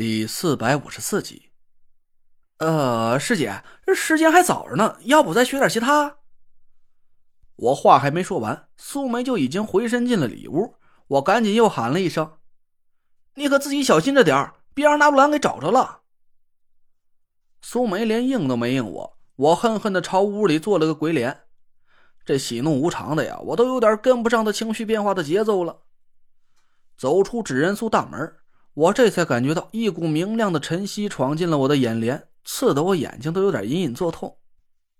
第四百五十四集。呃，师姐，这时间还早着呢，要不再学点其他？我话还没说完，苏梅就已经回身进了里屋。我赶紧又喊了一声：“你可自己小心着点别让纳布兰给找着了。”苏梅连应都没应我，我恨恨的朝屋里做了个鬼脸。这喜怒无常的呀，我都有点跟不上他情绪变化的节奏了。走出纸人宿大门。我这才感觉到一股明亮的晨曦闯进了我的眼帘，刺得我眼睛都有点隐隐作痛。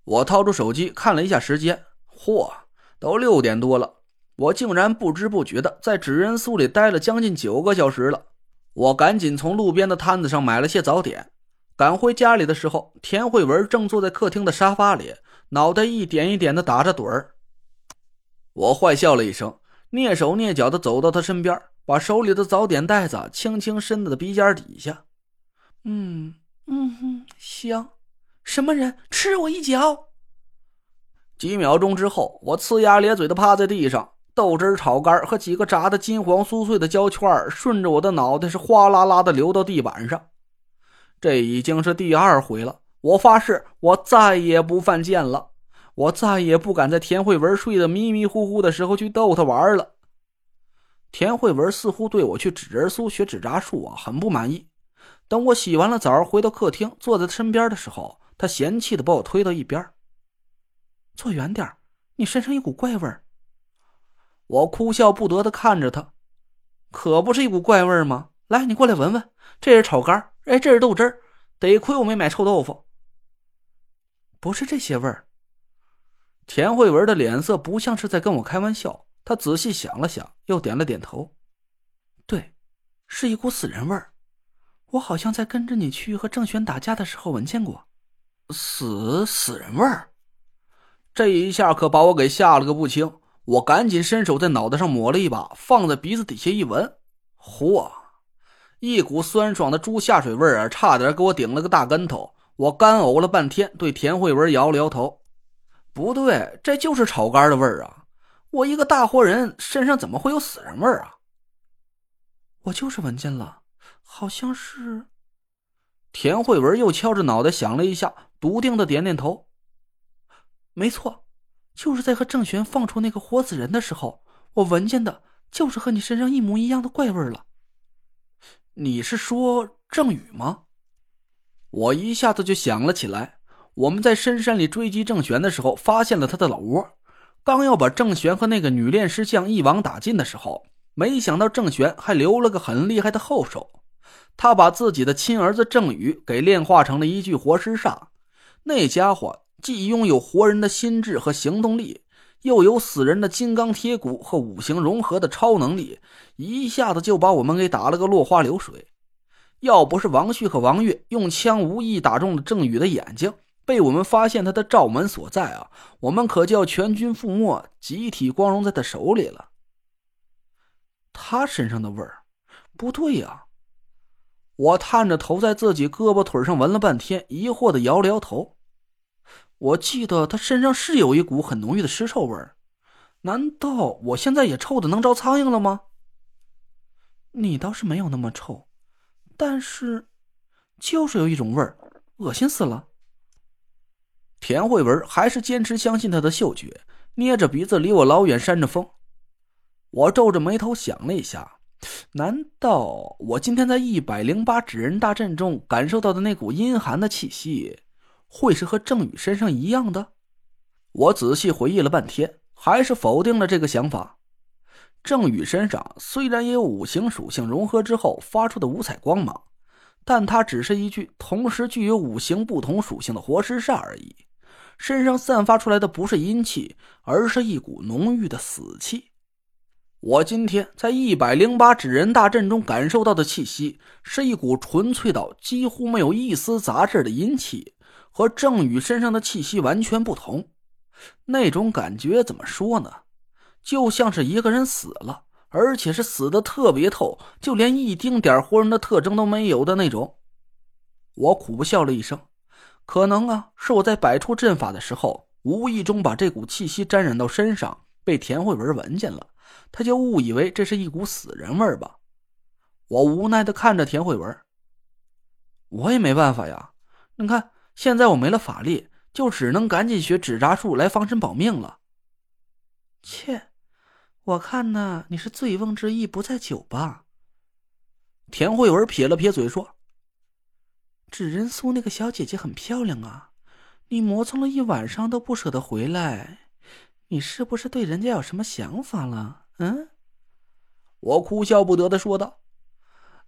我掏出手机看了一下时间，嚯，都六点多了！我竟然不知不觉的在纸人宿里待了将近九个小时了。我赶紧从路边的摊子上买了些早点。赶回家里的时候，田慧文正坐在客厅的沙发里，脑袋一点一点的打着盹儿。我坏笑了一声，蹑手蹑脚的走到他身边。把手里的早点袋子轻轻伸到鼻尖底下，嗯嗯哼，香。什么人吃我一脚？几秒钟之后，我呲牙咧嘴的趴在地上，豆汁炒肝和几个炸的金黄酥脆的焦圈顺着我的脑袋是哗啦啦的流到地板上。这已经是第二回了。我发誓，我再也不犯贱了。我再也不敢在田慧文睡得迷迷糊糊的时候去逗她玩了。田慧文似乎对我去纸人苏学纸扎术啊很不满意。等我洗完了澡回到客厅，坐在他身边的时候，他嫌弃的把我推到一边。坐远点你身上一股怪味儿。我哭笑不得的看着他，可不是一股怪味儿吗？来，你过来闻闻，这是炒肝哎，这是豆汁儿。得亏我没买臭豆腐。不是这些味儿。田慧文的脸色不像是在跟我开玩笑。他仔细想了想，又点了点头。对，是一股死人味儿。我好像在跟着你去和郑玄打架的时候闻见过，死死人味儿。这一下可把我给吓了个不轻。我赶紧伸手在脑袋上抹了一把，放在鼻子底下一闻，嚯，一股酸爽的猪下水味儿啊，差点给我顶了个大跟头。我干呕了半天，对田慧文摇了摇头：“不对，这就是炒肝的味儿啊。”我一个大活人身上怎么会有死人味儿啊？我就是闻见了，好像是。田慧文又敲着脑袋想了一下，笃定的点点头。没错，就是在和郑玄放出那个活死人的时候，我闻见的就是和你身上一模一样的怪味了。你是说郑宇吗？我一下子就想了起来，我们在深山里追击郑玄的时候，发现了他的老窝。刚要把郑玄和那个女炼尸匠一网打尽的时候，没想到郑玄还留了个很厉害的后手。他把自己的亲儿子郑宇给炼化成了一具活尸煞。那家伙既拥有活人的心智和行动力，又有死人的金刚铁骨和五行融合的超能力，一下子就把我们给打了个落花流水。要不是王旭和王月用枪无意打中了郑宇的眼睛。被我们发现他的罩门所在啊，我们可就要全军覆没，集体光荣在他手里了。他身上的味儿不对呀！我探着头在自己胳膊腿上闻了半天，疑惑的摇了摇头。我记得他身上是有一股很浓郁的尸臭味儿，难道我现在也臭的能招苍蝇了吗？你倒是没有那么臭，但是就是有一种味儿，恶心死了。田慧文还是坚持相信他的嗅觉，捏着鼻子离我老远扇着风。我皱着眉头想了一下，难道我今天在一百零八纸人大阵中感受到的那股阴寒的气息，会是和郑宇身上一样的？我仔细回忆了半天，还是否定了这个想法。郑宇身上虽然也有五行属性融合之后发出的五彩光芒，但他只是一具同时具有五行不同属性的活尸煞而已。身上散发出来的不是阴气，而是一股浓郁的死气。我今天在一百零八纸人大阵中感受到的气息，是一股纯粹到几乎没有一丝杂质的阴气，和郑宇身上的气息完全不同。那种感觉怎么说呢？就像是一个人死了，而且是死的特别透，就连一丁点活人的特征都没有的那种。我苦笑了一声。可能啊，是我在摆出阵法的时候，无意中把这股气息沾染到身上，被田慧文闻见了，他就误以为这是一股死人味吧。我无奈的看着田慧文，我也没办法呀。你看，现在我没了法力，就只能赶紧学纸扎术来防身保命了。切，我看呢，你是醉翁之意不在酒吧。田慧文撇了撇嘴说：“纸人苏那个小姐姐很漂亮啊，你磨蹭了一晚上都不舍得回来，你是不是对人家有什么想法了？嗯？”我哭笑不得的说道：“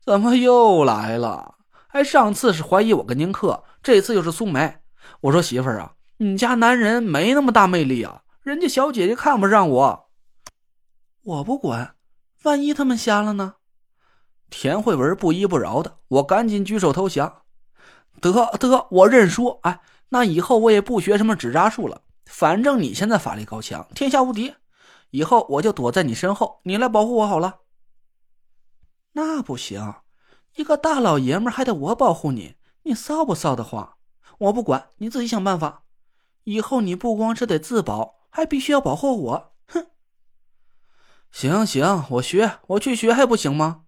怎么又来了？哎，上次是怀疑我跟宁克，这次又是苏梅。我说媳妇儿啊，你家男人没那么大魅力啊，人家小姐姐看不上我。我不管，万一他们瞎了呢？”田慧文不依不饶的，我赶紧举手投降。得得，我认输。哎，那以后我也不学什么纸扎术了，反正你现在法力高强，天下无敌。以后我就躲在你身后，你来保护我好了。那不行，一个大老爷们还得我保护你，你臊不臊得慌？我不管，你自己想办法。以后你不光是得自保，还必须要保护我。哼！行行，我学，我去学还不行吗？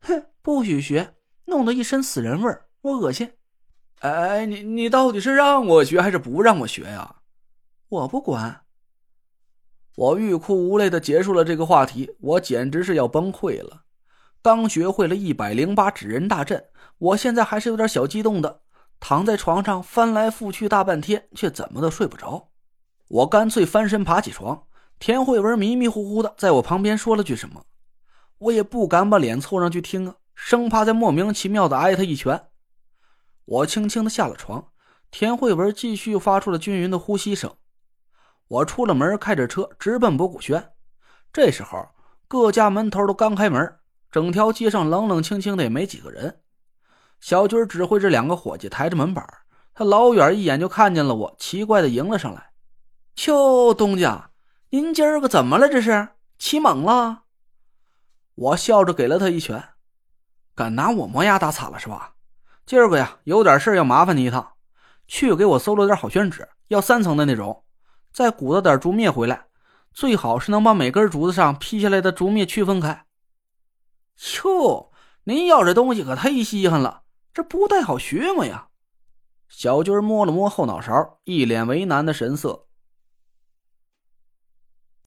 哼，不许学，弄得一身死人味儿，我恶心。哎，你你到底是让我学还是不让我学呀？我不管。我欲哭无泪的结束了这个话题，我简直是要崩溃了。刚学会了一百零八纸人大阵，我现在还是有点小激动的，躺在床上翻来覆去大半天，却怎么都睡不着。我干脆翻身爬起床，田慧文迷迷糊糊的在我旁边说了句什么，我也不敢把脸凑上去听啊，生怕再莫名其妙的挨他一拳。我轻轻的下了床，田慧文继续发出了均匀的呼吸声。我出了门，开着车直奔博古轩。这时候，各家门头都刚开门。整条街上冷冷清清的，也没几个人。小军指挥着两个伙计抬着门板，他老远一眼就看见了我，奇怪的迎了上来：“哟，东家，您今儿个怎么了？这是起猛了？”我笑着给了他一拳：“敢拿我磨牙打惨了是吧？今儿个呀，有点事要麻烦你一趟，去给我搜罗点好宣纸，要三层的那种，再鼓捣点竹篾回来，最好是能把每根竹子上劈下来的竹篾区分开。”哟，您要这东西可忒稀罕了，这不太好学嘛呀！小军摸了摸后脑勺，一脸为难的神色。